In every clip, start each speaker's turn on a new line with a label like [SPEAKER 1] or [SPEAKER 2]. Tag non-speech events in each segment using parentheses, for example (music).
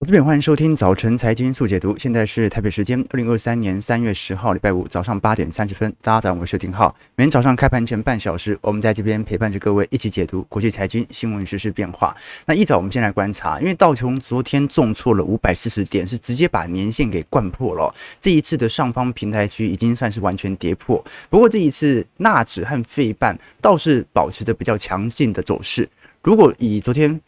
[SPEAKER 1] 我这边欢迎收听早晨财经速解读，现在是台北时间二零二三年三月十号礼拜五早上八点三十分，大家早上，我是丁浩。每天早上开盘前半小时，我们在这边陪伴着各位一起解读国际财经新闻、时事变化。那一早我们先来观察，因为道琼昨天重挫了五百四十点，是直接把年线给灌破了。这一次的上方平台区已经算是完全跌破，不过这一次纳指和费半倒是保持着比较强劲的走势。如果以昨天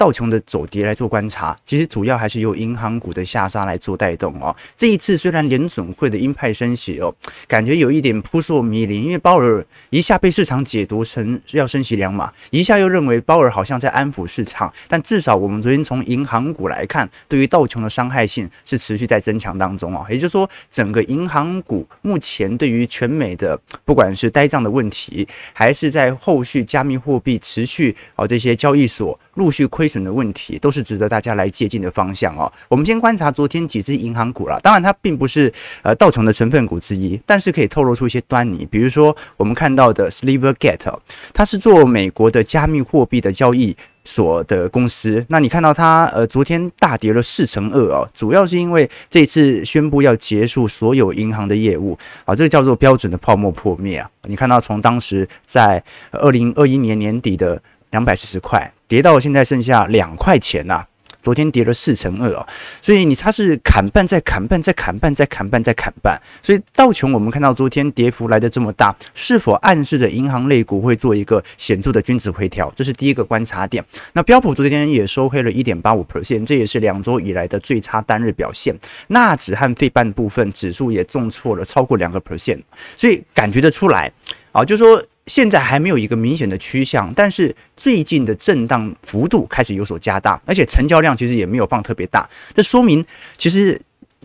[SPEAKER 1] 道琼的走跌来做观察，其实主要还是由银行股的下杀来做带动哦。这一次虽然联准会的鹰派升息哦，感觉有一点扑朔迷离，因为鲍尔一下被市场解读成要升息两码，一下又认为鲍尔好像在安抚市场。但至少我们昨天从银行股来看，对于道琼的伤害性是持续在增强当中啊。也就是说，整个银行股目前对于全美的不管是呆账的问题，还是在后续加密货币持续啊这些交易所陆续亏。的问题都是值得大家来借鉴的方向哦。我们先观察昨天几只银行股啦，当然它并不是呃道琼的成分股之一，但是可以透露出一些端倪。比如说我们看到的 Silvergate，它是做美国的加密货币的交易所的公司。那你看到它呃昨天大跌了四成二哦，主要是因为这次宣布要结束所有银行的业务啊，这个叫做标准的泡沫破灭啊。你看到从当时在二零二一年年底的。两百四十块跌到现在剩下两块钱呐、昨天跌了四成二哦，所以你它是砍半再砍半再砍半再砍半再砍半，所以道琼我们看到昨天跌幅来得这么大，是否暗示着银行类股会做一个显著的均值回调？这是第一个观察点。那标普昨天也收黑了一点八五 percent，这也是两周以来的最差单日表现。纳指和费半部分指数也重挫了超过两个 percent，所以感觉得出来啊，就说。现在还没有一个明显的趋向，但是最近的震荡幅度开始有所加大，而且成交量其实也没有放特别大。这说明，其实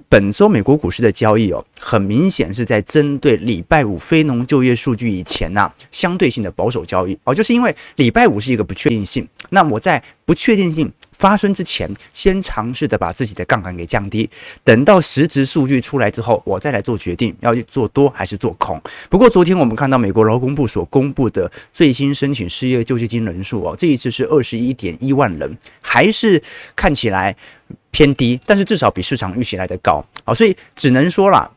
[SPEAKER 1] 本周美国股市的交易哦，很明显是在针对礼拜五非农就业数据以前呐，相对性的保守交易哦，就是因为礼拜五是一个不确定性，那我在不确定性。发生之前，先尝试的把自己的杠杆给降低，等到实质数据出来之后，我再来做决定，要去做多还是做空。不过，昨天我们看到美国劳工部所公布的最新申请失业救济金人数哦，这一次是二十一点一万人，还是看起来偏低，但是至少比市场预期来的高啊，所以只能说啦，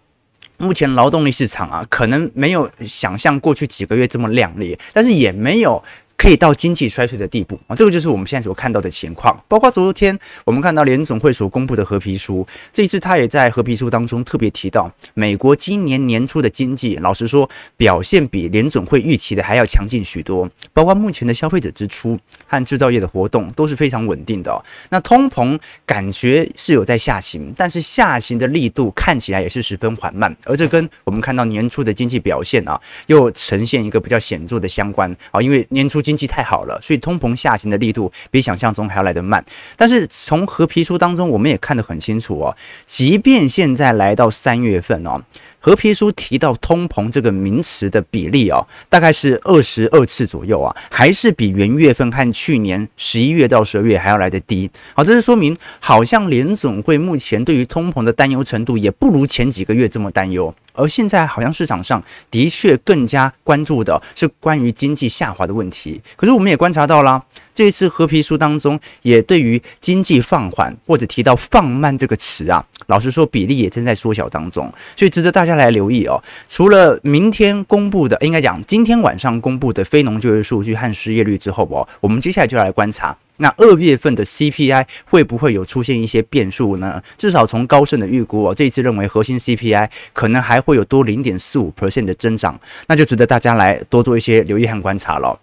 [SPEAKER 1] 目前劳动力市场啊，可能没有想象过去几个月这么亮丽，但是也没有。可以到经济衰退的地步啊，这个就是我们现在所看到的情况。包括昨天我们看到联总会所公布的合皮书，这一次他也在合皮书当中特别提到，美国今年年初的经济，老实说表现比联总会预期的还要强劲许多。包括目前的消费者支出和制造业的活动都是非常稳定的哦。那通膨感觉是有在下行，但是下行的力度看起来也是十分缓慢，而这跟我们看到年初的经济表现啊，又呈现一个比较显著的相关啊，因为年初。经济太好了，所以通膨下行的力度比想象中还要来得慢。但是从合皮书当中，我们也看得很清楚哦，即便现在来到三月份哦。合皮书提到通膨这个名词的比例哦，大概是二十二次左右啊，还是比元月份和去年十一月到十二月还要来得低。好，这是说明好像联总会目前对于通膨的担忧程度也不如前几个月这么担忧，而现在好像市场上的确更加关注的是关于经济下滑的问题。可是我们也观察到了，这次合皮书当中也对于经济放缓或者提到放慢这个词啊，老实说比例也正在缩小当中，所以值得大家。大家来留意哦，除了明天公布的，应该讲今天晚上公布的非农就业数据和失业率之后哦，我们接下来就要来观察，那二月份的 CPI 会不会有出现一些变数呢？至少从高盛的预估哦，这一次认为核心 CPI 可能还会有多零点四五 percent 的增长，那就值得大家来多做一些留意和观察了。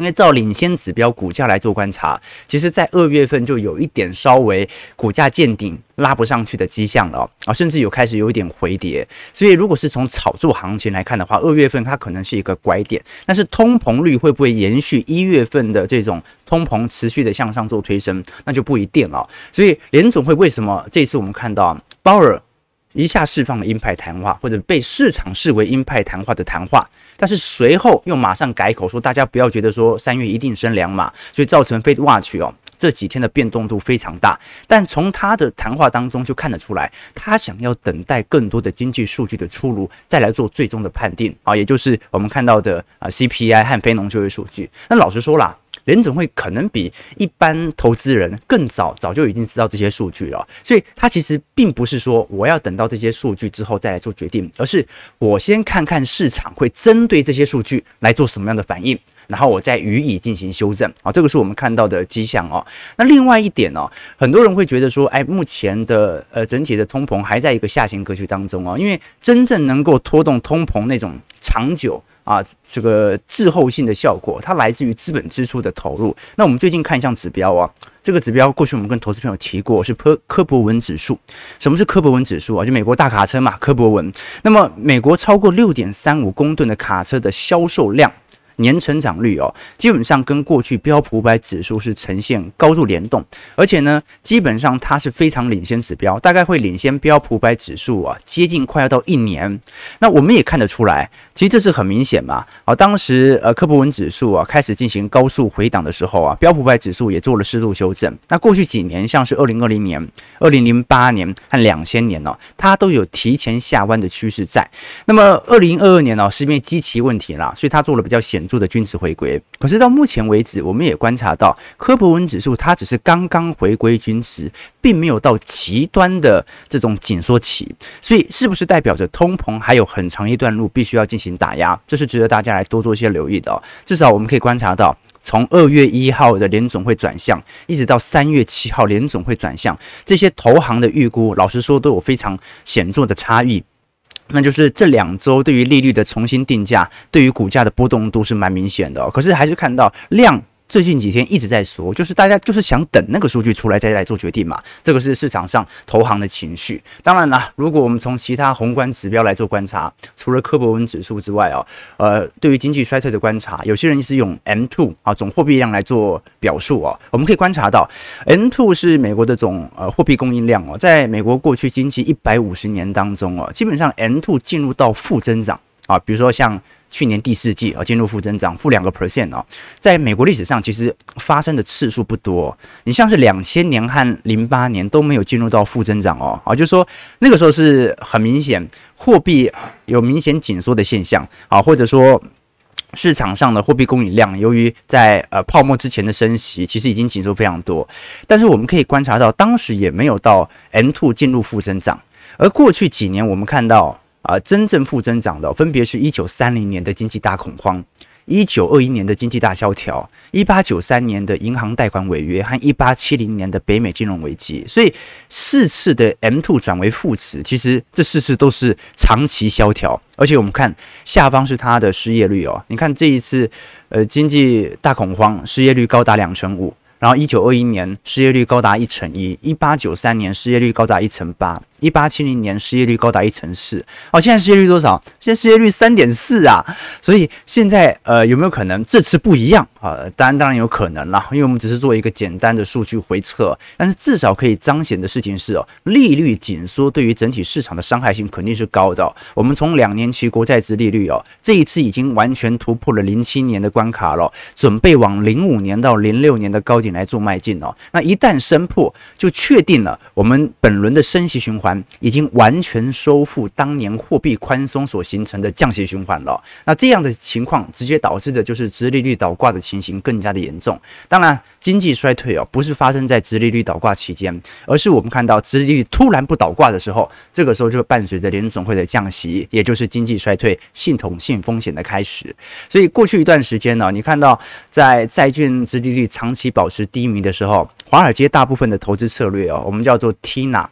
[SPEAKER 1] 因为照领先指标股价来做观察，其实，在二月份就有一点稍微股价见顶拉不上去的迹象了啊，甚至有开始有一点回跌。所以，如果是从炒作行情来看的话，二月份它可能是一个拐点。但是，通膨率会不会延续一月份的这种通膨持续的向上做推升，那就不一定了。所以，联总会为什么这次我们看到鲍尔？一下释放了鹰派谈话，或者被市场视为鹰派谈话的谈话，但是随后又马上改口说，大家不要觉得说三月一定升两码，所以造成 Fed Watch 哦这几天的变动度非常大。但从他的谈话当中就看得出来，他想要等待更多的经济数据的出炉，再来做最终的判定啊，也就是我们看到的啊 CPI 和非农就业数据。那老实说啦。联总会可能比一般投资人更早早就已经知道这些数据了，所以他其实并不是说我要等到这些数据之后再来做决定，而是我先看看市场会针对这些数据来做什么样的反应。然后我再予以进行修正啊，这个是我们看到的迹象哦。那另外一点呢，很多人会觉得说，哎，目前的呃整体的通膨还在一个下行格局当中哦，因为真正能够拖动通膨那种长久啊这个滞后性的效果，它来自于资本支出的投入。那我们最近看一项指标啊，这个指标过去我们跟投资朋友提过，是科科博文指数。什么是科博文指数啊？就美国大卡车嘛，科博文。那么美国超过六点三五公吨的卡车的销售量。年成长率哦，基本上跟过去标普五百指数是呈现高度联动，而且呢，基本上它是非常领先指标，大概会领先标普五百指数啊，接近快要到一年。那我们也看得出来，其实这是很明显嘛。啊，当时呃科博文指数啊开始进行高速回档的时候啊，标普五百指数也做了适度修正。那过去几年，像是二零二零年、二零零八年和两千年呢，它都有提前下弯的趋势在。那么二零二二年呢，是因为基期问题啦，所以它做了比较显。的均值回归，可是到目前为止，我们也观察到科博文指数它只是刚刚回归均值，并没有到极端的这种紧缩期，所以是不是代表着通膨还有很长一段路必须要进行打压？这是值得大家来多做一些留意的哦。至少我们可以观察到，从二月一号的联总会转向，一直到三月七号联总会转向，这些投行的预估，老实说都有非常显著的差异。那就是这两周对于利率的重新定价，对于股价的波动都是蛮明显的。可是还是看到量。最近几天一直在说，就是大家就是想等那个数据出来再来做决定嘛。这个是市场上投行的情绪。当然啦，如果我们从其他宏观指标来做观察，除了科博文指数之外哦，呃，对于经济衰退的观察，有些人是用 M two 啊总货币量来做表述哦。我们可以观察到，M two 是美国的总呃货币供应量哦，在美国过去经济一百五十年当中哦，基本上 M two 进入到负增长啊，比如说像。去年第四季啊，进入负增长，负两个 percent 哦，在美国历史上其实发生的次数不多。你像是两千年和零八年都没有进入到负增长哦，啊，就是说那个时候是很明显货币有明显紧缩的现象啊，或者说市场上的货币供应量由于在呃泡沫之前的升息，其实已经紧缩非常多。但是我们可以观察到，当时也没有到 M two 进入负增长，而过去几年我们看到。啊，真正负增长的分别是一九三零年的经济大恐慌，一九二一年的经济大萧条，一八九三年的银行贷款违约和一八七零年的北美金融危机。所以四次的 M2 转为负值，其实这四次都是长期萧条。而且我们看下方是它的失业率哦，你看这一次呃经济大恐慌，失业率高达两成五。然后一九二一年失业率高达一成一，一八九三年失业率高达一成八。一八七零年失业率高达一成四，哦，现在失业率多少？现在失业率三点四啊！所以现在呃有没有可能这次不一样啊？当然当然有可能啦，因为我们只是做一个简单的数据回测，但是至少可以彰显的事情是哦，利率紧缩对于整体市场的伤害性肯定是高的。我们从两年期国债殖利率哦，这一次已经完全突破了零七年的关卡了，准备往零五年到零六年的高点来做迈进哦。那一旦升破，就确定了我们本轮的升息循环。已经完全收复当年货币宽松所形成的降息循环了。那这样的情况直接导致的就是殖利率倒挂的情形更加的严重。当然，经济衰退哦，不是发生在殖利率倒挂期间，而是我们看到殖利率突然不倒挂的时候，这个时候就伴随着联总会的降息，也就是经济衰退系统性风险的开始。所以过去一段时间呢，你看到在债券殖利率长期保持低迷的时候，华尔街大部分的投资策略哦，我们叫做 TINA。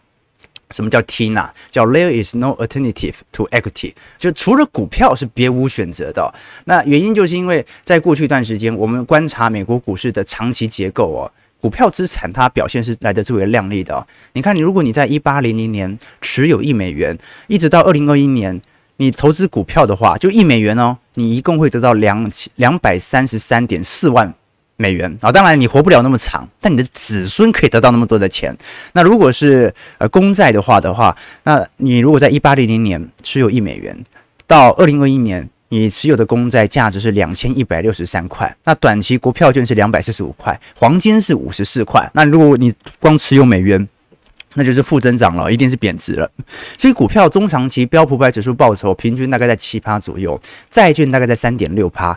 [SPEAKER 1] 什么叫 TINA？叫 There is no alternative to equity，就除了股票是别无选择的。那原因就是因为在过去一段时间，我们观察美国股市的长期结构哦，股票资产它表现是来得最为亮丽的。你看，你如果你在一八零零年持有一美元，一直到二零二一年，你投资股票的话，就一美元哦，你一共会得到两两百三十三点四万。美元啊，当然你活不了那么长，但你的子孙可以得到那么多的钱。那如果是呃公债的话的话，那你如果在一八零零年持有一美元，到二零二一年你持有的公债价值是两千一百六十三块，那短期国票券是两百四十五块，黄金是五十四块。那如果你光持有美元，那就是负增长了，一定是贬值了。所以股票中长期标普五百指数报酬平均大概在七趴左右，债券大概在三点六趴。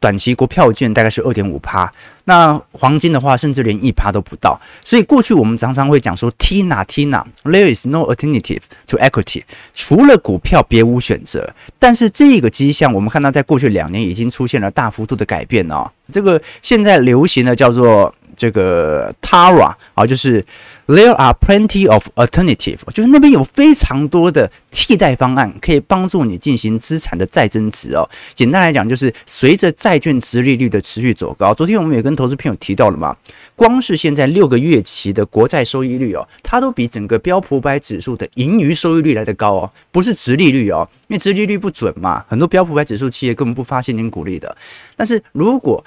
[SPEAKER 1] 短期国票券大概是二点五趴，那黄金的话甚至连一趴都不到。所以过去我们常常会讲说，Tina Tina，there is no alternative to equity，除了股票别无选择。但是这个迹象我们看到，在过去两年已经出现了大幅度的改变哦。这个现在流行的叫做。这个 Tara 啊，就是 There are plenty of alternative，就是那边有非常多的替代方案，可以帮助你进行资产的再增值哦。简单来讲，就是随着债券殖利率的持续走高，昨天我们也跟投资朋友提到了嘛，光是现在六个月期的国债收益率哦，它都比整个标普五百指数的盈余收益率来得高哦，不是殖利率哦，因为殖利率不准嘛，很多标普五百指数企业根本不发现金股利的。但是如果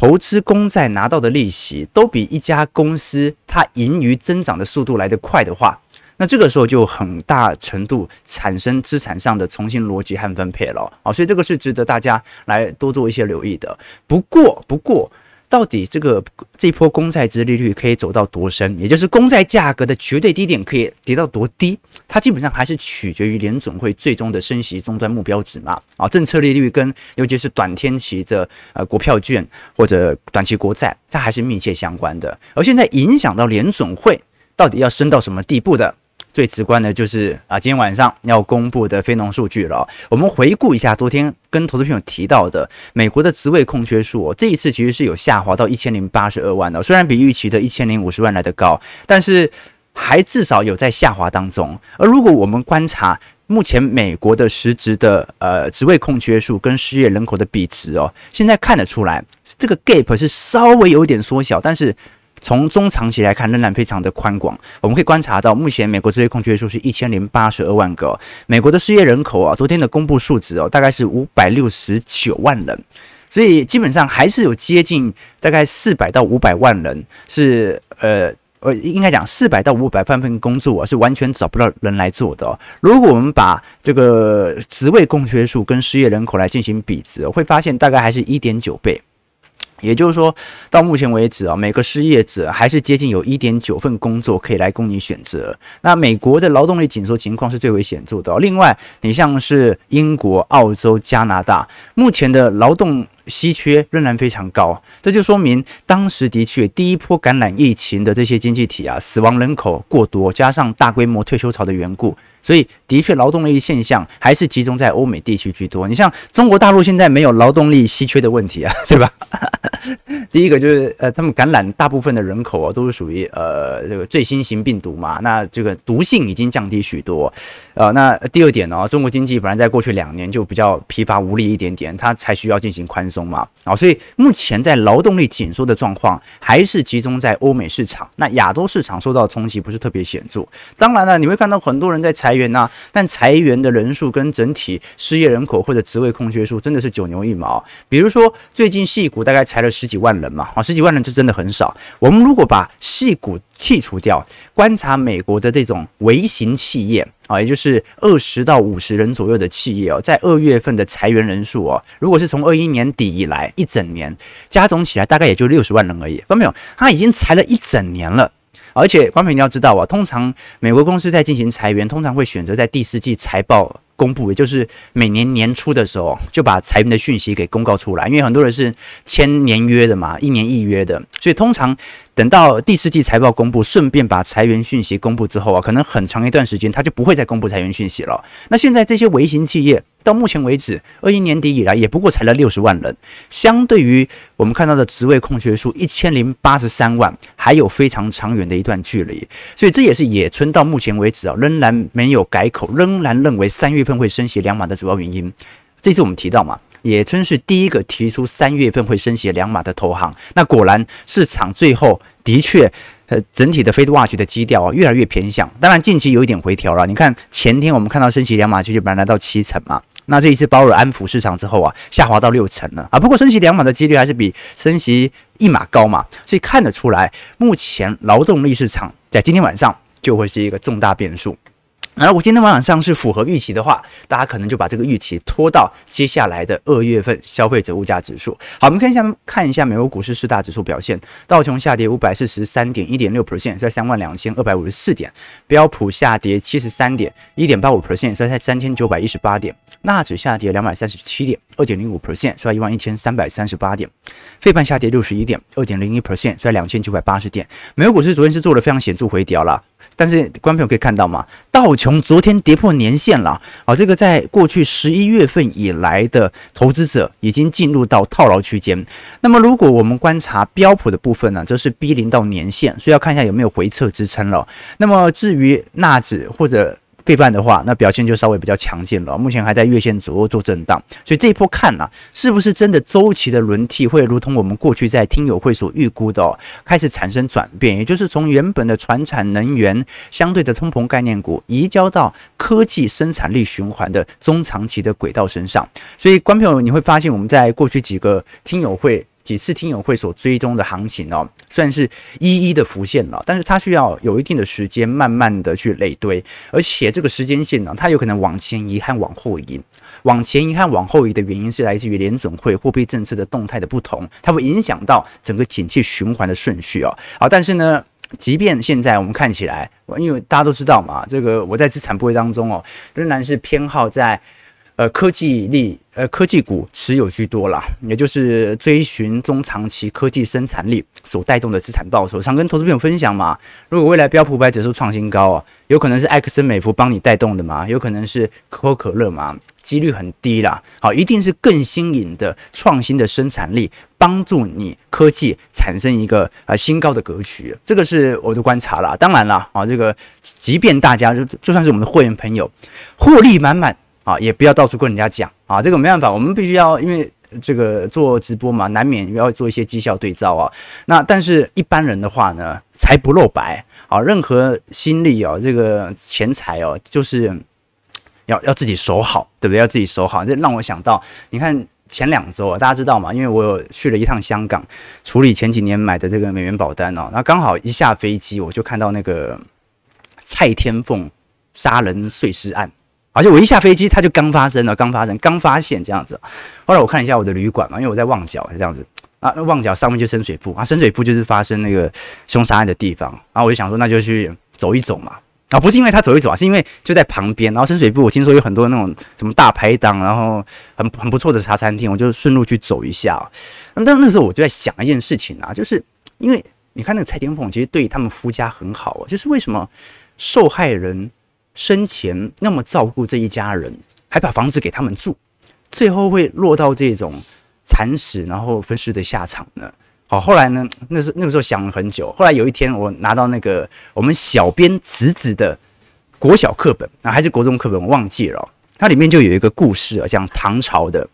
[SPEAKER 1] 投资公债拿到的利息都比一家公司它盈余增长的速度来得快的话，那这个时候就很大程度产生资产上的重新逻辑和分配了啊，所以这个是值得大家来多做一些留意的。不过，不过。到底这个这一波公债殖利率可以走到多深？也就是公债价格的绝对低点可以跌到多低？它基本上还是取决于联总会最终的升息终端目标值嘛。啊，政策利率跟尤其是短天期的呃国票券或者短期国债，它还是密切相关的。而现在影响到联总会到底要升到什么地步的？最直观的就是啊，今天晚上要公布的非农数据了。我们回顾一下昨天跟投资朋友提到的美国的职位空缺数，这一次其实是有下滑到一千零八十二万的，虽然比预期的一千零五十万来得高，但是还至少有在下滑当中。而如果我们观察目前美国的实质的呃职位空缺数跟失业人口的比值哦，现在看得出来这个 gap 是稍微有点缩小，但是。从中长期来看，仍然非常的宽广。我们可以观察到，目前美国职位空缺数是一千零八十二万个。美国的失业人口啊，昨天的公布数值哦，大概是五百六十九万人。所以基本上还是有接近大概四百到五百万人是呃呃，应该讲四百到五百万份工作啊，是完全找不到人来做的哦。如果我们把这个职位空缺数跟失业人口来进行比值，会发现大概还是一点九倍。也就是说，到目前为止啊，每个失业者还是接近有一点九份工作可以来供你选择。那美国的劳动力紧缩情况是最为显著的。另外，你像是英国、澳洲、加拿大，目前的劳动稀缺仍然非常高。这就说明当时的确第一波感染疫情的这些经济体啊，死亡人口过多，加上大规模退休潮的缘故。所以，的确，劳动力现象还是集中在欧美地区居多。你像中国大陆现在没有劳动力稀缺的问题啊，(laughs) 对吧？(laughs) 第一个就是呃，他们感染大部分的人口啊，都是属于呃这个最新型病毒嘛，那这个毒性已经降低许多。呃，那第二点呢，中国经济本来在过去两年就比较疲乏无力一点点，它才需要进行宽松嘛。啊，所以目前在劳动力紧缩的状况还是集中在欧美市场，那亚洲市场受到冲击不是特别显著。当然了，你会看到很多人在裁员呐，但裁员的人数跟整体失业人口或者职位空缺数真的是九牛一毛。比如说最近矽谷大概裁了十几万人嘛，啊，十几万人就真的很少。我们如果把矽谷剔除掉，观察美国的这种微型企业啊，也就是二十到五十人左右的企业哦，在二月份的裁员人数哦，如果是从二一年底以来一整年加总起来，大概也就六十万人而已。看到没有？他已经裁了一整年了。而且，光平你要知道啊，通常美国公司在进行裁员，通常会选择在第四季财报公布，也就是每年年初的时候，就把裁员的讯息给公告出来。因为很多人是签年约的嘛，一年一约的，所以通常。等到第四季财报公布，顺便把裁员讯息公布之后啊，可能很长一段时间他就不会再公布裁员讯息了。那现在这些微型企业到目前为止，二一年底以来也不过裁了六十万人，相对于我们看到的职位空缺数一千零八十三万，还有非常长远的一段距离。所以这也是野村到目前为止啊，仍然没有改口，仍然认为三月份会升息两码的主要原因。这次我们提到嘛。野村是第一个提出三月份会升息两码的投行，那果然市场最后的确，呃，整体的 Fed Watch 的基调啊越来越偏向。当然近期有一点回调了，你看前天我们看到升息两码几率本来来到七成嘛，那这一次鲍尔安抚市场之后啊，下滑到六成了啊。不过升息两码的几率还是比升息一码高嘛，所以看得出来，目前劳动力市场在今天晚上就会是一个重大变数。而我今天晚上是符合预期的话，大家可能就把这个预期拖到接下来的二月份消费者物价指数。好，我们看一下看一下美国股市四大指数表现，道琼下跌五百四十三点一点六 percent，在三万两千二百五十四点；标普下跌七十三点一点八五 percent，在三千九百一十八点；纳指下跌两百三十七点二点零五 percent，在一万一千三百三十八点；费半下跌六十一点二点零一 percent，在两千九百八十点。美国股市昨天是做了非常显著回调了。但是观众朋友可以看到嘛？道琼昨天跌破年线了，好，这个在过去十一月份以来的投资者已经进入到套牢区间。那么如果我们观察标普的部分呢，则是逼临到年线，所以要看一下有没有回撤支撑了。那么至于纳指或者费半的话，那表现就稍微比较强劲了。目前还在月线左右做震荡，所以这一波看、啊，是不是真的周期的轮替会如同我们过去在听友会所预估的、开始产生转变，也就是从原本的传产能源相对的通膨概念股，移交到科技生产力循环的中长期的轨道身上。所以，观众朋友你会发现，我们在过去几个听友会。几次听友会所追踪的行情哦，算是一一的浮现了，但是它需要有一定的时间，慢慢的去累堆，而且这个时间线呢，它有可能往前移和往后移，往前移和往后移的原因是来自于联准会货币政策的动态的不同，它会影响到整个景气循环的顺序哦。好，但是呢，即便现在我们看起来，因为大家都知道嘛，这个我在资产部位当中哦，仍然是偏好在。呃，科技力，呃，科技股持有居多啦，也就是追寻中长期科技生产力所带动的资产报酬。常跟投资朋友分享嘛，如果未来标普五百指数创新高啊，有可能是埃克森美孚帮你带动的嘛，有可能是可口可乐嘛，几率很低啦。好，一定是更新颖的创新的生产力，帮助你科技产生一个呃新高的格局。这个是我的观察啦。当然啦，啊，这个即便大家就就算是我们的会员朋友，获利满满。啊，也不要到处跟人家讲啊，这个没办法，我们必须要因为这个做直播嘛，难免要做一些绩效对照啊。那但是一般人的话呢，财不露白啊，任何心力哦，这个钱财哦，就是要要自己守好，对不对？要自己守好。这让我想到，你看前两周啊，大家知道嘛，因为我有去了一趟香港，处理前几年买的这个美元保单哦，那刚好一下飞机，我就看到那个蔡天凤杀人碎尸案。而且我一下飞机，它就刚发生了，刚发生，刚发现这样子。后来我看一下我的旅馆嘛，因为我在旺角这样子啊，旺角上面就深水埗啊，深水埗就是发生那个凶杀案的地方。然后我就想说，那就去走一走嘛。啊，不是因为他走一走啊，是因为就在旁边。然后深水埗我听说有很多那种什么大排档，然后很很不错的茶餐厅，我就顺路去走一下。那那个时候我就在想一件事情啊，就是因为你看那个蔡天凤，其实对他们夫家很好啊，就是为什么受害人。生前那么照顾这一家人，还把房子给他们住，最后会落到这种惨死然后分尸的下场呢？好，后来呢，那是那个时候想了很久。后来有一天，我拿到那个我们小编侄子的国小课本啊，还是国中课本，我忘记了。它里面就有一个故事啊，讲唐朝的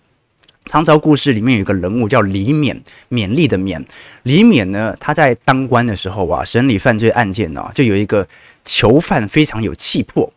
[SPEAKER 1] 唐朝故事里面有一个人物叫李勉，勉励的勉。李勉呢，他在当官的时候啊，审理犯罪案件呢，就有一个。囚犯非常有气魄，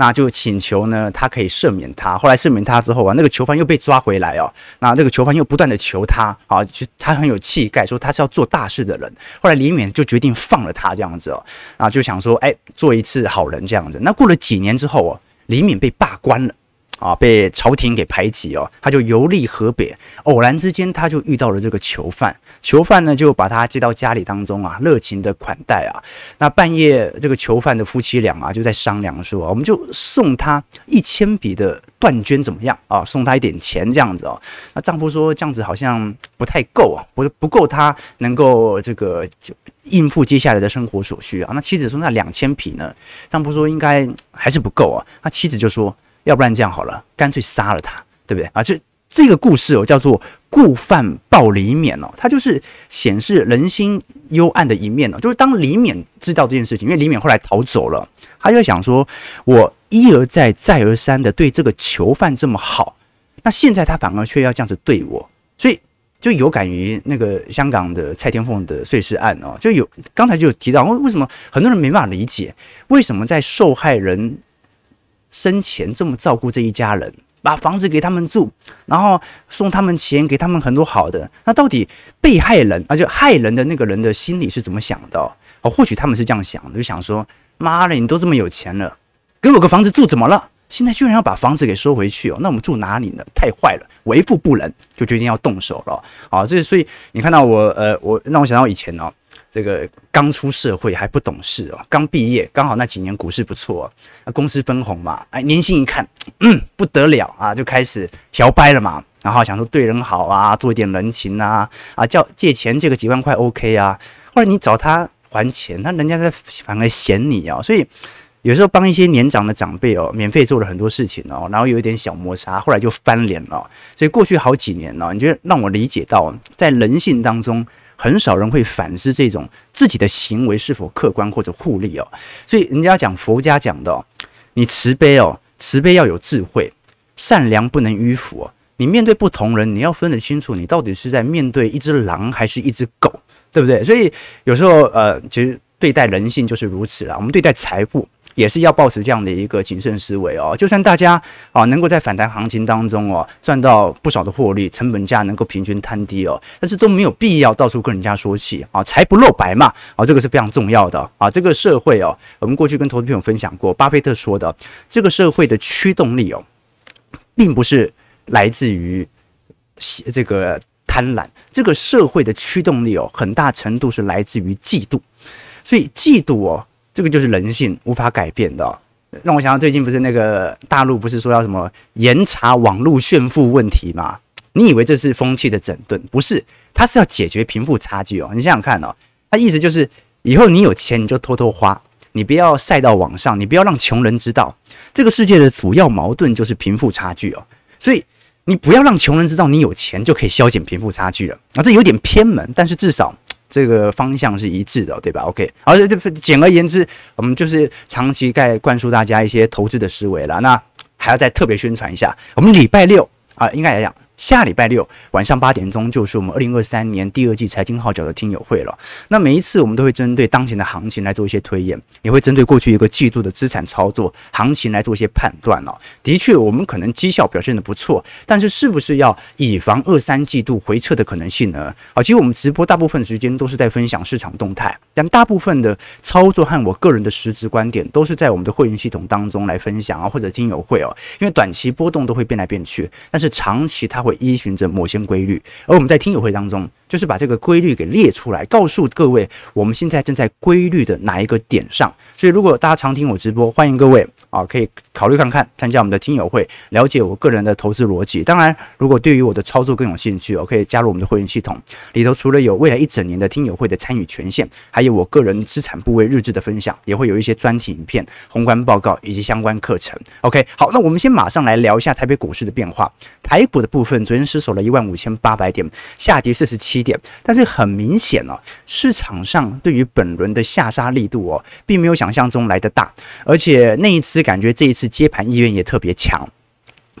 [SPEAKER 1] 那就请求呢，他可以赦免他。后来赦免他之后啊，那个囚犯又被抓回来哦。那这个囚犯又不断的求他啊，就他很有气概，说他是要做大事的人。后来李敏就决定放了他这样子哦，啊，就想说，哎，做一次好人这样子。那过了几年之后哦，李敏被罢官了。啊，被朝廷给排挤哦，他就游历河北，偶然之间他就遇到了这个囚犯，囚犯呢就把他接到家里当中啊，热情的款待啊。那半夜这个囚犯的夫妻俩啊就在商量说，我们就送他一千笔的断绢怎么样啊？送他一点钱这样子哦。那丈夫说这样子好像不太够啊，不不够他能够这个就应付接下来的生活所需啊。那妻子说那两千匹呢？丈夫说应该还是不够啊。那妻子就说。要不然这样好了，干脆杀了他，对不对啊？这这个故事哦，叫做“故犯报李勉”哦，它就是显示人心幽暗的一面哦。就是当李勉知道这件事情，因为李勉后来逃走了，他就想说：“我一而再、再而三的对这个囚犯这么好，那现在他反而却要这样子对我，所以就有感于那个香港的蔡天凤的碎尸案哦，就有刚才就有提到，为什么很多人没办法理解，为什么在受害人。生前这么照顾这一家人，把房子给他们住，然后送他们钱，给他们很多好的。那到底被害人，啊，就害人的那个人的心里是怎么想的？哦，或许他们是这样想的，就想说：妈的，你都这么有钱了，给我个房子住怎么了？现在居然要把房子给收回去哦，那我们住哪里呢？太坏了，为富不仁，就决定要动手了。啊，这所以你看到我呃，我让我想到以前哦，这个刚出社会还不懂事哦，刚毕业刚好那几年股市不错，啊，公司分红嘛，哎，年薪一看，嗯，不得了啊，就开始摇摆了嘛，然后想说对人好啊，做一点人情啊，啊，叫借钱借个几万块 OK 啊，后来你找他还钱，那人家在反而嫌你啊，所以。有时候帮一些年长的长辈哦，免费做了很多事情哦，然后有一点小摩擦，后来就翻脸了。所以过去好几年呢，你觉得让我理解到，在人性当中，很少人会反思这种自己的行为是否客观或者互利哦。所以人家讲佛家讲的，你慈悲哦，慈悲要有智慧，善良不能迂腐哦。你面对不同人，你要分得清楚，你到底是在面对一只狼还是一只狗，对不对？所以有时候呃，其实对待人性就是如此啦。我们对待财富。也是要保持这样的一个谨慎思维哦。就算大家啊能够在反弹行情当中哦赚到不少的获利，成本价能够平均摊低哦，但是都没有必要到处跟人家说起啊，财不露白嘛啊，这个是非常重要的啊。这个社会哦，我们过去跟投资朋友分享过，巴菲特说的，这个社会的驱动力哦，并不是来自于这个贪婪，这个社会的驱动力哦，很大程度是来自于嫉妒，所以嫉妒哦。这个就是人性无法改变的，让我想到最近不是那个大陆不是说要什么严查网络炫富问题吗？你以为这是风气的整顿？不是，它是要解决贫富差距哦。你想想看哦，它意思就是以后你有钱你就偷偷花，你不要晒到网上，你不要让穷人知道。这个世界的主要矛盾就是贫富差距哦，所以你不要让穷人知道你有钱就可以消减贫富差距了啊。这有点偏门，但是至少。这个方向是一致的，对吧？OK，而且，这简而言之，我们就是长期在灌输大家一些投资的思维了。那还要再特别宣传一下，我们礼拜六啊，应该来讲。下礼拜六晚上八点钟就是我们二零二三年第二季财经号角的听友会了。那每一次我们都会针对当前的行情来做一些推演，也会针对过去一个季度的资产操作行情来做一些判断了。的确，我们可能绩效表现得不错，但是是不是要以防二三季度回撤的可能性呢？啊，其实我们直播大部分时间都是在分享市场动态，但大部分的操作和我个人的实质观点都是在我们的会员系统当中来分享啊，或者听友会哦。因为短期波动都会变来变去，但是长期它会。会依循着某些规律，而我们在听友会当中，就是把这个规律给列出来，告诉各位我们现在正在规律的哪一个点上。所以，如果大家常听我直播，欢迎各位啊，可以考虑看看参加我们的听友会，了解我个人的投资逻辑。当然，如果对于我的操作更有兴趣，我可以加入我们的会员系统，里头除了有未来一整年的听友会的参与权限，还有我个人资产部位日志的分享，也会有一些专题影片、宏观报告以及相关课程。OK，好，那我们先马上来聊一下台北股市的变化。台股的部分，昨天失守了一万五千八百点，下跌四十七点。但是很明显哦，市场上对于本轮的下杀力度哦，并没有想象中来得大。而且那一次感觉这一次接盘意愿也特别强。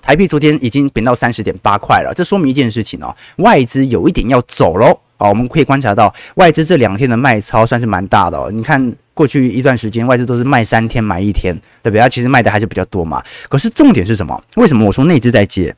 [SPEAKER 1] 台币昨天已经贬到三十点八块了，这说明一件事情哦，外资有一点要走喽。哦，我们可以观察到外资这两天的卖超算是蛮大的哦。你看过去一段时间外资都是卖三天买一天，对不对？它其实卖的还是比较多嘛。可是重点是什么？为什么我说内资在接？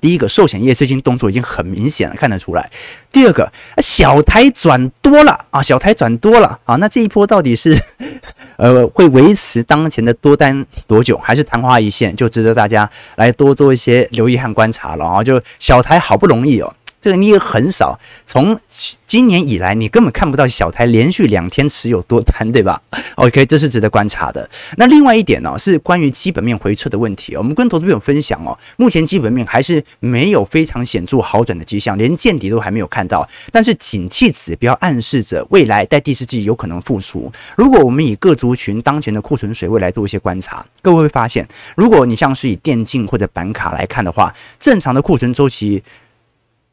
[SPEAKER 1] 第一个，寿险业最近动作已经很明显了，看得出来。第二个，小台转多了啊，(laughs) 小台转多了啊，那这一波到底是 (laughs) 呃会维持当前的多单多久，还是昙花一现，就值得大家来多做一些留意和观察了啊。就小台好不容易哦。这个你也很少，从今年以来，你根本看不到小台连续两天持有多单，对吧？OK，这是值得观察的。那另外一点呢、是关于基本面回撤的问题。我们跟投资朋友分享哦，目前基本面还是没有非常显著好转的迹象，连见底都还没有看到。但是景气指标暗示着未来在第四季有可能复苏。如果我们以各族群当前的库存水位来做一些观察，各位会发现，如果你像是以电竞或者板卡来看的话，正常的库存周期。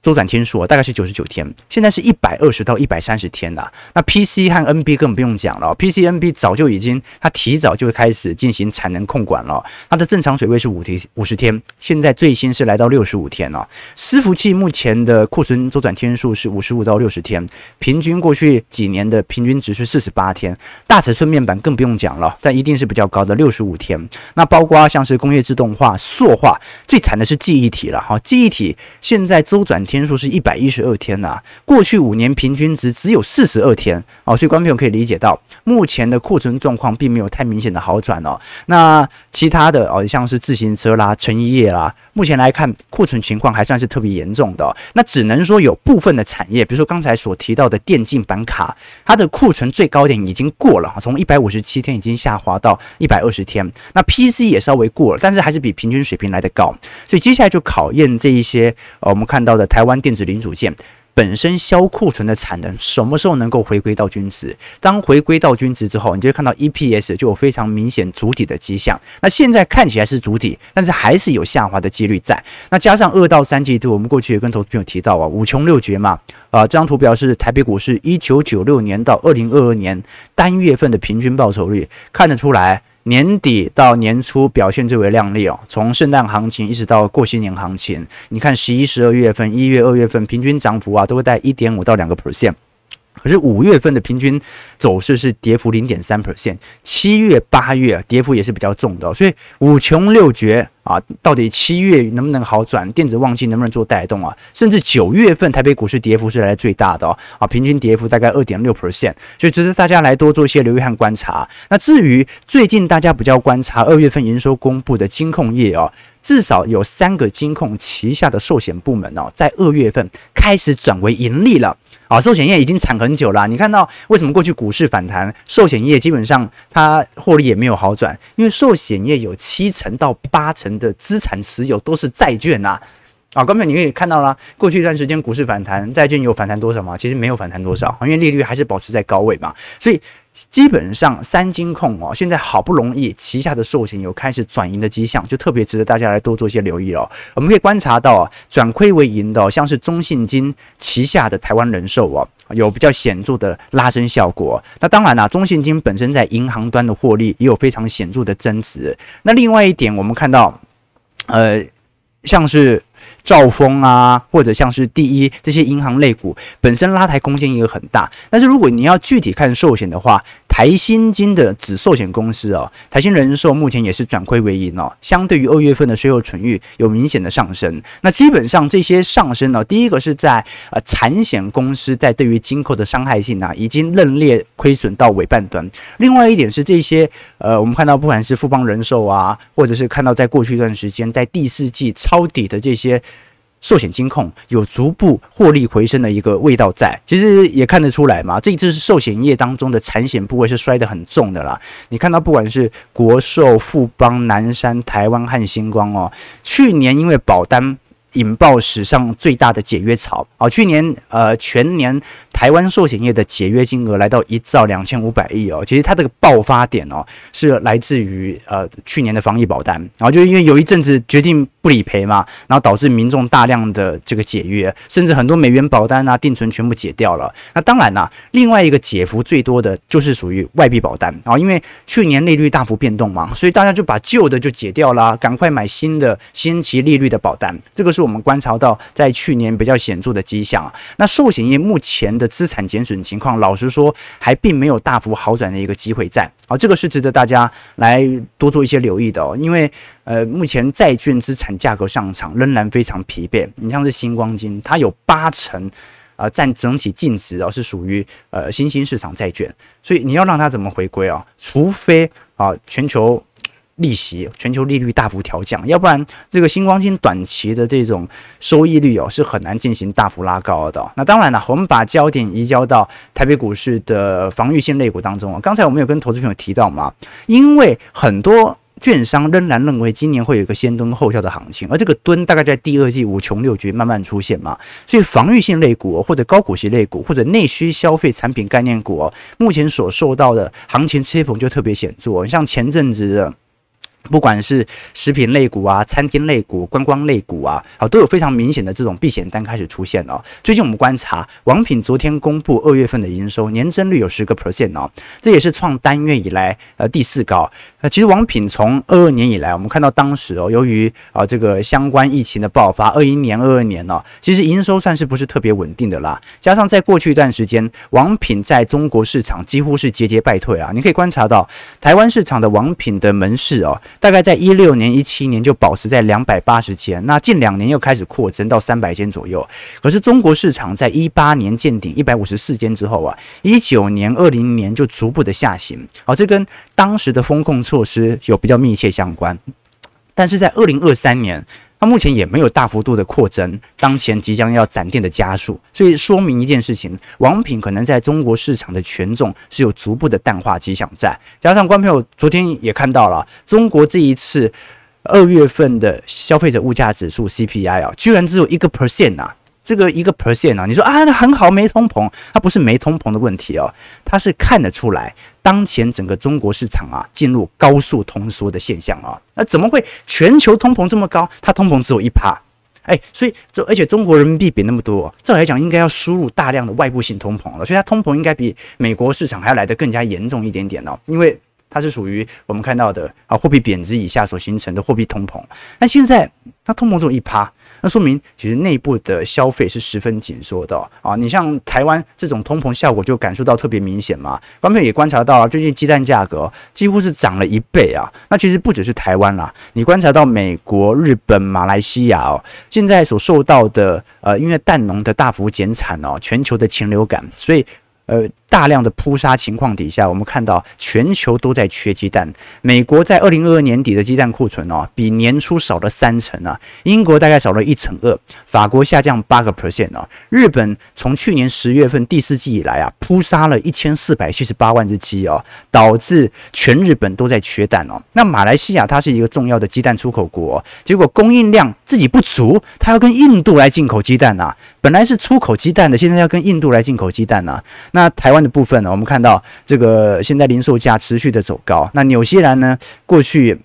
[SPEAKER 1] 周转天数啊，大概是九十九天，现在是一百二十到一百三十天了。那 PC 和 NB 更不用讲了，PC、NB 早就已经它提早就开始进行产能控管了。它的正常水位是五天五十天，现在最新是来到六十五天了。伺服器目前的库存周转天数是五十五到六十天，平均过去几年的平均值是四十八天。大尺寸面板更不用讲了，但一定是比较高的六十五天。那包括像是工业自动化、塑化，最惨的是记忆体了哈，记忆体现在周转天。天数是一百一十二天呐、过去五年平均值只有四十二天哦，所以观众朋友可以理解到，目前的库存状况并没有太明显的好转哦。那其他的哦，像是自行车啦、成衣业啦，目前来看库存情况还算是特别严重的、那只能说有部分的产业，比如说刚才所提到的电竞板卡，它的库存最高点已经过了，从一百五十七天已经下滑到一百二十天。那 PC 也稍微过了，但是还是比平均水平来得高。所以接下来就考验这一些呃，我们看到的台湾电子零组件。本身销库存的产能什么时候能够回归到均值？当回归到均值之后，你就会看到 EPS 就有非常明显筑底的迹象。那现在看起来是筑底，但是还是有下滑的几率在。那加上二到三季度，我们过去也跟投资朋友提到啊，五穷六绝嘛。啊，这张图表是台北股市一九九六年到二零二二年单月份的平均报酬率，看得出来。年底到年初表现最为亮丽哦，从圣诞行情一直到过新年行情，你看十一、十二月份、一月、二月份平均涨幅啊，都会在一点五到两个 percent。可是五月份的平均走势是跌幅零点三 percent，七月、八月跌幅也是比较重的哦，所以五穷六绝啊，到底七月能不能好转？电子旺季能不能做带动啊？甚至九月份台北股市跌幅是来最大的哦，啊，平均跌幅大概二点六 percent，所以值得大家来多做一些留意和观察。那至于最近大家比较观察二月份营收公布的金控业哦，至少有三个金控旗下的寿险部门哦，在二月份开始转为盈利了。啊，寿险业已经惨很久了。你看到为什么过去股市反弹，寿险业基本上它获利也没有好转？因为寿险业有七成到八成的资产持有都是债券呐。啊，刚才你可以看到啦，过去一段时间股市反弹，债券有反弹多少吗？其实没有反弹多少，因为利率还是保持在高位嘛，所以。基本上三金控哦，现在好不容易旗下的寿险有开始转盈的迹象，就特别值得大家来多做一些留意哦。我们可以观察到啊，转亏为盈的，像是中信金旗下的台湾人寿哦，有比较显著的拉升效果。那当然啦，中信金本身在银行端的获利也有非常显著的增值。那另外一点，我们看到，呃，像是。兆丰啊，或者像是第一这些银行类股，本身拉抬空间也很大。但是如果你要具体看寿险的话，台新金的子寿险公司哦，台新人寿目前也是转亏为盈哦，相对于二月份的税后存益有明显的上升。那基本上这些上升呢，第一个是在呃产险公司在对于金扣的伤害性啊，已经认列亏损到尾半端。另外一点是这些呃，我们看到不管是富邦人寿啊，或者是看到在过去一段时间在第四季抄底的这些。寿险金控有逐步获利回升的一个味道在，其实也看得出来嘛。这一次是寿险业当中的产险部位是摔得很重的啦。你看到不管是国寿、富邦、南山、台湾和星光哦，去年因为保单。引爆史上最大的解约潮啊！去年呃全年台湾寿险业的解约金额来到一兆两千五百亿哦。其实它这个爆发点哦是来自于呃去年的防疫保单，然后就因为有一阵子决定不理赔嘛，然后导致民众大量的这个解约，甚至很多美元保单啊定存全部解掉了。那当然啦，另外一个解幅最多的就是属于外币保单啊，因为去年利率大幅变动嘛，所以大家就把旧的就解掉了，赶快买新的新期利率的保单。这个是。我们观察到，在去年比较显著的迹象啊，那寿险业目前的资产减损情况，老实说还并没有大幅好转的一个机会在啊，这个是值得大家来多做一些留意的哦，因为呃，目前债券资产价格上涨仍然非常疲惫，你像是星光金，它有八成啊占整体净值哦，是属于呃新兴市场债券，所以你要让它怎么回归啊？除非啊全球。利息，全球利率大幅调降，要不然这个新光金短期的这种收益率哦，是很难进行大幅拉高的。那当然了，我们把焦点移交到台北股市的防御性类股当中啊。刚才我们有跟投资朋友提到嘛，因为很多券商仍然认为今年会有一个先蹲后跳的行情，而这个蹲大概在第二季五穷六绝慢慢出现嘛，所以防御性类股或者高股息类股或者内需消费产品概念股哦，目前所受到的行情吹捧就特别显著，像前阵子的。不管是食品类股啊、餐厅类股、观光类股啊，啊，都有非常明显的这种避险单开始出现哦。最近我们观察，王品昨天公布二月份的营收年增率有十个 percent 哦，这也是创单月以来呃第四高。那其实王品从二二年以来，我们看到当时哦，由于啊这个相关疫情的爆发，二一年、二二年哦，其实营收算是不是特别稳定的啦。加上在过去一段时间，王品在中国市场几乎是节节败退啊。你可以观察到台湾市场的王品的门市哦。大概在一六年、一七年就保持在两百八十间，那近两年又开始扩增到三百间左右。可是中国市场在一八年见顶一百五十四间之后啊，一九年、二零年就逐步的下行，好，这跟当时的风控措措施有比较密切相关。但是在二零二三年，它目前也没有大幅度的扩增，当前即将要展店的加速，所以说明一件事情，王品可能在中国市场的权重是有逐步的淡化迹象在。加上观众朋友昨天也看到了，中国这一次二月份的消费者物价指数 CPI 啊，居然只有一个 percent 啊。这个一个 percent 啊，你说啊，那很好，没通膨，它不是没通膨的问题哦，它是看得出来，当前整个中国市场啊进入高速通缩的现象啊，那怎么会全球通膨这么高？它通膨只有一趴，哎，所以这而且中国人民币贬那么多，照来讲应该要输入大量的外部性通膨了，所以它通膨应该比美国市场还要来得更加严重一点点哦，因为它是属于我们看到的啊货币贬值以下所形成的货币通膨，那现在它通膨只有一趴。那说明其实内部的消费是十分紧缩的啊！你像台湾这种通膨效果就感受到特别明显嘛。观众也观察到啊，最近鸡蛋价格几乎是涨了一倍啊。那其实不只是台湾啦，你观察到美国、日本、马来西亚哦，现在所受到的呃，因为蛋农的大幅减产哦，全球的禽流感，所以。呃，大量的扑杀情况底下，我们看到全球都在缺鸡蛋。美国在二零二二年底的鸡蛋库存哦，比年初少了三成啊。英国大概少了一成二，法国下降八个 percent 啊。日本从去年十月份第四季以来啊，扑杀了一千四百七十八万只鸡哦，导致全日本都在缺蛋哦。那马来西亚它是一个重要的鸡蛋出口国，结果供应量自己不足，它要跟印度来进口鸡蛋啊。本来是出口鸡蛋的，现在要跟印度来进口鸡蛋啊。那台湾的部分呢？我们看到这个现在零售价持续的走高。那纽西兰呢？过去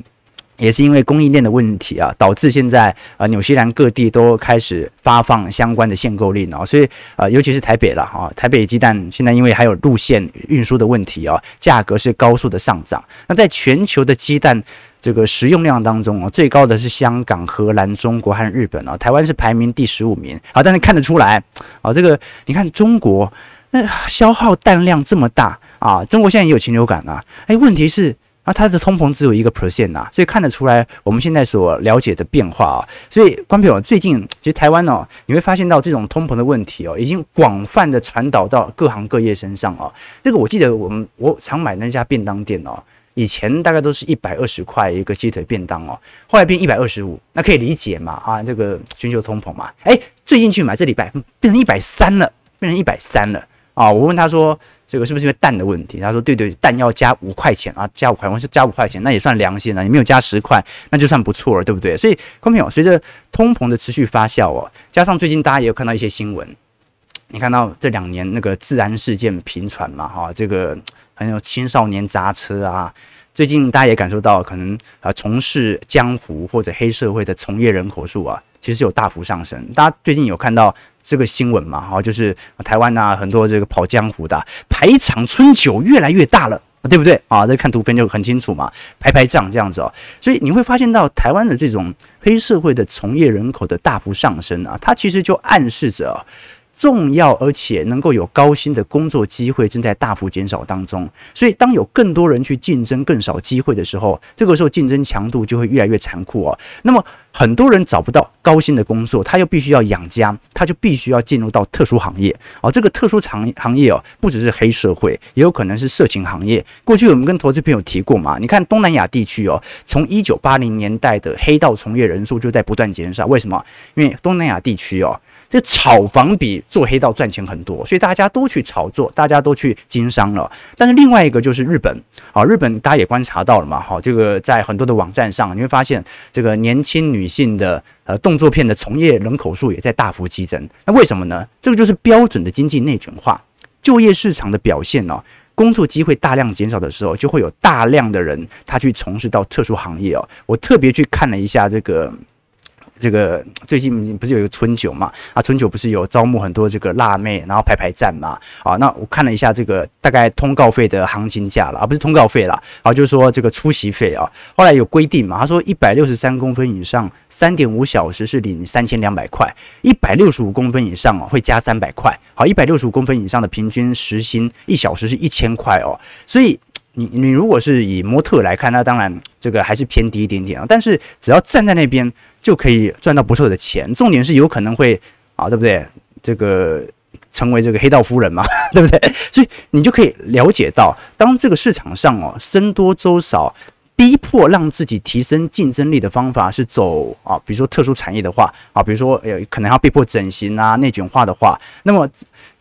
[SPEAKER 1] 也是因为供应链的问题啊，导致现在啊纽西兰各地都开始发放相关的限购令啊，所以啊，尤其是台北了哈，台北鸡蛋现在因为还有路线运输的问题啊，价格是高速的上涨。那在全球的鸡蛋这个食用量当中啊，最高的是香港、荷兰、中国和日本啊，台湾是排名第十五名啊。但是看得出来啊，这个你看中国。那消耗蛋量这么大啊！中国现在也有禽流感啊！哎，问题是啊，它的通膨只有一个 percent 啊，所以看得出来我们现在所了解的变化啊。所以，关朋友，最近其实台湾哦，你会发现到这种通膨的问题哦，已经广泛的传导到各行各业身上哦。这个我记得我们我常买那家便当店哦，以前大概都是一百二十块一个鸡腿便当哦，后来变一百二十五，那可以理解嘛啊？这个全球通膨嘛。哎，最近去买这礼拜变成一百三了，变成一百三了。啊，我问他说，这个是不是因为蛋的问题？他说，对对，蛋要加五块钱啊，加五块，我说加五块钱，那也算良心了，你没有加十块，那就算不错了，对不对？所以，观众朋友，随着通膨的持续发酵哦，加上最近大家也有看到一些新闻，你看到这两年那个治安事件频传嘛，哈，这个很有青少年砸车啊，最近大家也感受到，可能啊，从事江湖或者黑社会的从业人口数啊，其实有大幅上升。大家最近有看到？这个新闻嘛，哈，就是台湾呐，很多这个跑江湖的排场春酒越来越大了，对不对啊？这看图片就很清楚嘛，排排站这样子哦，所以你会发现到台湾的这种黑社会的从业人口的大幅上升啊，它其实就暗示着。重要而且能够有高薪的工作机会正在大幅减少当中，所以当有更多人去竞争更少机会的时候，这个时候竞争强度就会越来越残酷哦。那么很多人找不到高薪的工作，他又必须要养家，他就必须要进入到特殊行业哦。这个特殊行行业哦，不只是黑社会，也有可能是色情行业。过去我们跟投资朋友提过嘛，你看东南亚地区哦，从一九八零年代的黑道从业人数就在不断减少，为什么？因为东南亚地区哦。这炒房比做黑道赚钱很多，所以大家都去炒作，大家都去经商了。但是另外一个就是日本，啊，日本大家也观察到了嘛，哈，这个在很多的网站上你会发现，这个年轻女女性的呃动作片的从业人口数也在大幅激增。那为什么呢？这个就是标准的经济内卷化，就业市场的表现呢，工作机会大量减少的时候，就会有大量的人他去从事到特殊行业哦。我特别去看了一下这个。这个最近不是有一个春酒嘛？啊，春酒不是有招募很多这个辣妹，然后排排站嘛？啊，那我看了一下这个大概通告费的行情价了啊，不是通告费啦，啊，就是说这个出席费啊。后来有规定嘛，他说一百六十三公分以上，三点五小时是领三千两百块；一百六十五公分以上哦，会加三百块。好，一百六十五公分以上的平均时薪一小时是一千块哦。所以你你如果是以模特来看，那当然这个还是偏低一点点啊。但是只要站在那边就可以赚到不错的钱。重点是有可能会啊，对不对？这个成为这个黑道夫人嘛，(laughs) 对不对？所以你就可以了解到，当这个市场上哦僧多粥少，逼迫让自己提升竞争力的方法是走啊，比如说特殊产业的话啊，比如说呃可能要被迫整形啊、内卷化的话，那么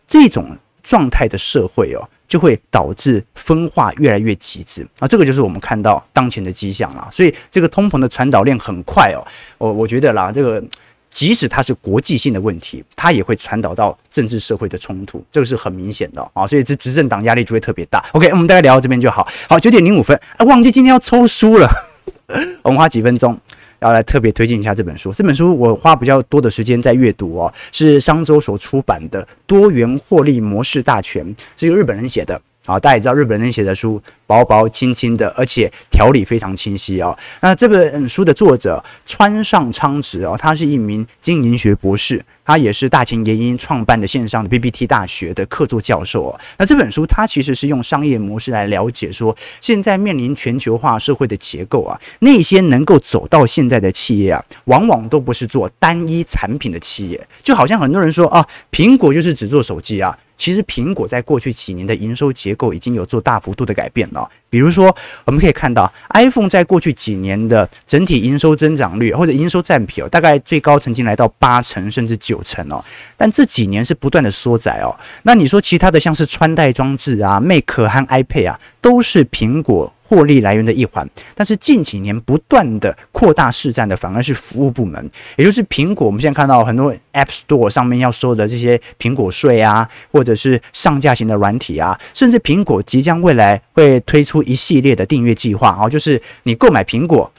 [SPEAKER 1] 这种状态的社会哦。就会导致分化越来越极致啊，这个就是我们看到当前的迹象了。所以这个通膨的传导链很快哦，我我觉得啦，这个即使它是国际性的问题，它也会传导到政治社会的冲突，这个是很明显的啊。所以这执政党压力就会特别大。OK，我们大概聊到这边就好。好，九点零五分，啊，忘记今天要抽书了，(laughs) 我们花几分钟。要来特别推荐一下这本书，这本书我花比较多的时间在阅读哦，是商周所出版的《多元获利模式大全》，是由日本人写的。啊，大家也知道日本人写的书薄薄轻轻的，而且条理非常清晰哦。那这本书的作者川上昌直哦，他是一名经营学博士，他也是大前研一创办的线上的 BBT 大学的客座教授哦。那这本书他其实是用商业模式来了解说，现在面临全球化社会的结构啊，那些能够走到现在的企业啊，往往都不是做单一产品的企业，就好像很多人说啊，苹果就是只做手机啊。其实苹果在过去几年的营收结构已经有做大幅度的改变了。比如说，我们可以看到，iPhone 在过去几年的整体营收增长率或者营收占比哦，大概最高曾经来到八成甚至九成哦。但这几年是不断的缩窄哦。那你说其他的像是穿戴装置啊、Mac 和 iPad 啊，都是苹果获利来源的一环，但是近几年不断的扩大市占的反而是服务部门，也就是苹果。我们现在看到很多 App Store 上面要收的这些苹果税啊，或者是上架型的软体啊，甚至苹果即将未来会推出一系列的订阅计划啊，就是你购买苹果。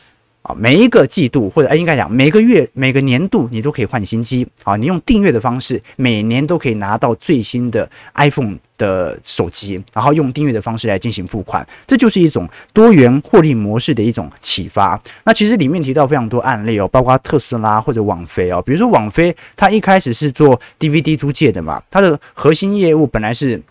[SPEAKER 1] 每一个季度或者哎，应该讲每个月、每个年度，你都可以换新机。啊，你用订阅的方式，每年都可以拿到最新的 iPhone 的手机，然后用订阅的方式来进行付款，这就是一种多元获利模式的一种启发。那其实里面提到非常多案例哦，包括特斯拉或者网飞哦，比如说网飞，它一开始是做 DVD 租借的嘛，它的核心业务本来是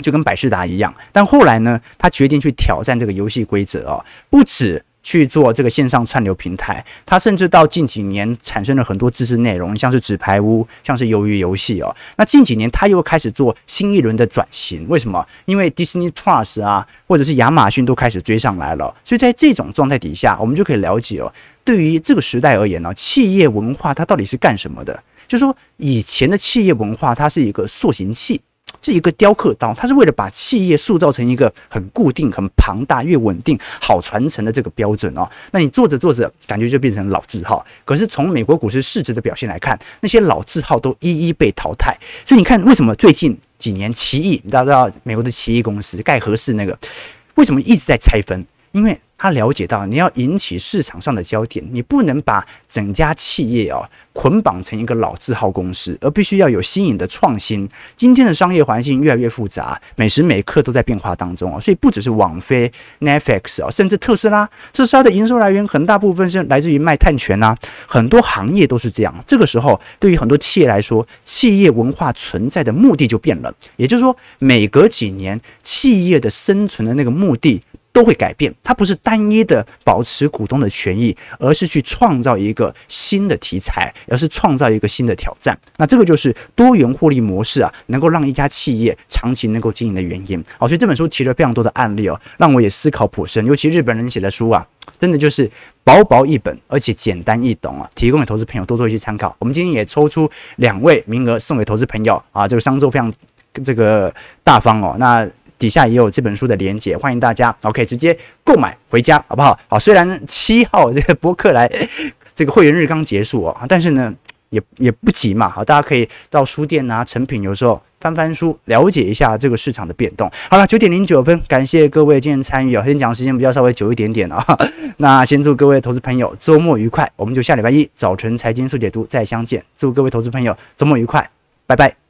[SPEAKER 1] 就跟百事达一样，但后来呢，它决定去挑战这个游戏规则哦，不止。去做这个线上串流平台，它甚至到近几年产生了很多知识内容，像是纸牌屋，像是鱿鱼游戏哦。那近几年它又开始做新一轮的转型，为什么？因为 Disney Plus 啊，或者是亚马逊都开始追上来了。所以在这种状态底下，我们就可以了解哦，对于这个时代而言呢，企业文化它到底是干什么的？就是说以前的企业文化，它是一个塑形器。是一个雕刻刀，它是为了把企业塑造成一个很固定、很庞大、越稳定、好传承的这个标准哦。那你做着做着，感觉就变成老字号。可是从美国股市市值的表现来看，那些老字号都一一被淘汰。所以你看，为什么最近几年奇异，大家知道美国的奇异公司盖合适那个，为什么一直在拆分？因为他了解到，你要引起市场上的焦点，你不能把整家企业哦捆绑成一个老字号公司，而必须要有新颖的创新。今天的商业环境越来越复杂，每时每刻都在变化当中哦，所以不只是网飞、Netflix 哦，甚至特斯拉，特斯拉的营收来源很大部分是来自于卖碳权呐，很多行业都是这样。这个时候，对于很多企业来说，企业文化存在的目的就变了，也就是说，每隔几年，企业的生存的那个目的。都会改变，它不是单一的保持股东的权益，而是去创造一个新的题材，而是创造一个新的挑战。那这个就是多元获利模式啊，能够让一家企业长期能够经营的原因。好，所以这本书提了非常多的案例哦，让我也思考颇深。尤其日本人写的书啊，真的就是薄薄一本，而且简单易懂啊，提供给投资朋友多做一些参考。我们今天也抽出两位名额送给投资朋友啊，这个商周非常这个大方哦。那底下也有这本书的连接，欢迎大家 OK 直接购买回家，好不好？好，虽然七号这个播客来这个会员日刚结束哦，但是呢也也不急嘛，好，大家可以到书店啊、成品有时候翻翻书，了解一下这个市场的变动。好了，九点零九分，感谢各位今天参与啊，先讲的时间比较稍微久一点点啊，(laughs) 那先祝各位投资朋友周末愉快，我们就下礼拜一早晨财经速解读再相见，祝各位投资朋友周末愉快，拜拜。